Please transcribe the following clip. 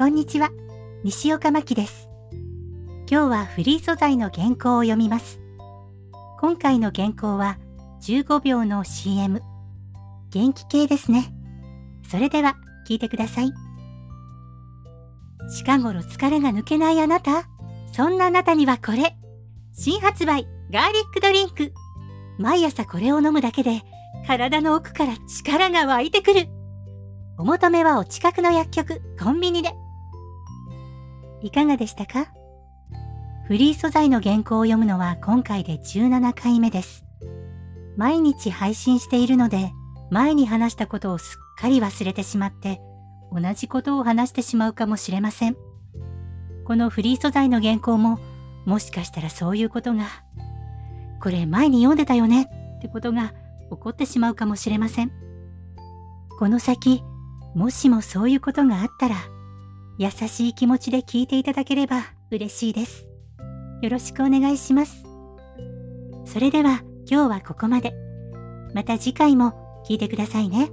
こんにちは。西岡真希です。今日はフリー素材の原稿を読みます。今回の原稿は15秒の CM。元気系ですね。それでは聞いてください。近頃疲れが抜けないあなたそんなあなたにはこれ。新発売ガーリックドリンク。毎朝これを飲むだけで体の奥から力が湧いてくる。お求めはお近くの薬局、コンビニで。いかがでしたか？フリー素材の原稿を読むのは今回で17回目です。毎日配信しているので、前に話したことをすっかり忘れてしまって、同じことを話してしまうかもしれません。このフリー素材の原稿も、もしかしたらそういうことが、これ前に読んでたよねってことが起こってしまうかもしれません。この先、もしもそういうことがあったら、優しい気持ちで聞いていただければ嬉しいです。よろしくお願いします。それでは今日はここまで。また次回も聞いてくださいね。